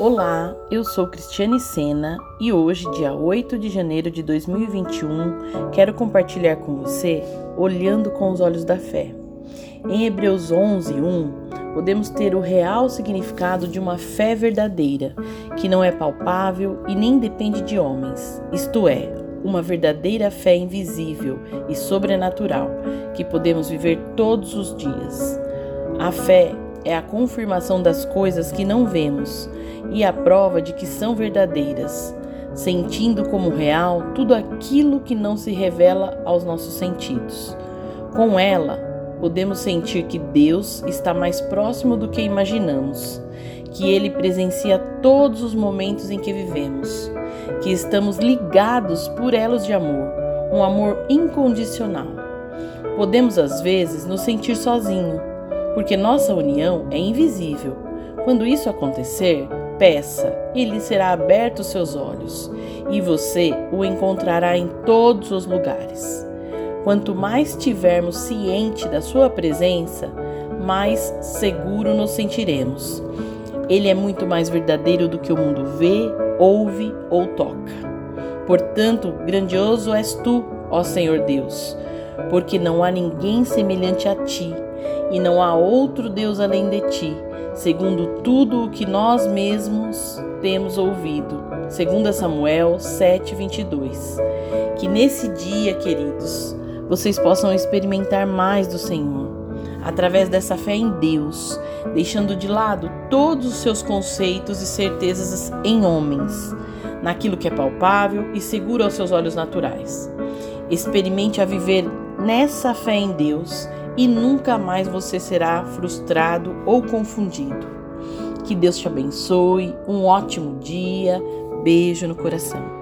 Olá, eu sou Cristiane Sena e hoje, dia 8 de janeiro de 2021, quero compartilhar com você Olhando com os Olhos da Fé. Em Hebreus 11, 1, podemos ter o real significado de uma fé verdadeira, que não é palpável e nem depende de homens, isto é, uma verdadeira fé invisível e sobrenatural que podemos viver todos os dias. A fé é a confirmação das coisas que não vemos e a prova de que são verdadeiras, sentindo como real tudo aquilo que não se revela aos nossos sentidos. Com ela, podemos sentir que Deus está mais próximo do que imaginamos, que Ele presencia todos os momentos em que vivemos, que estamos ligados por elos de amor, um amor incondicional. Podemos às vezes nos sentir sozinhos porque nossa união é invisível. Quando isso acontecer, peça e lhe será aberto seus olhos, e você o encontrará em todos os lugares. Quanto mais tivermos ciente da sua presença, mais seguro nos sentiremos. Ele é muito mais verdadeiro do que o mundo vê, ouve ou toca. Portanto, grandioso és tu, ó Senhor Deus, porque não há ninguém semelhante a ti e não há outro Deus além de ti, segundo tudo o que nós mesmos temos ouvido. Segundo Samuel 7:22. Que nesse dia, queridos, vocês possam experimentar mais do Senhor, através dessa fé em Deus, deixando de lado todos os seus conceitos e certezas em homens, naquilo que é palpável e seguro aos seus olhos naturais. Experimente a viver nessa fé em Deus e nunca mais você será frustrado ou confundido. Que Deus te abençoe, um ótimo dia, beijo no coração.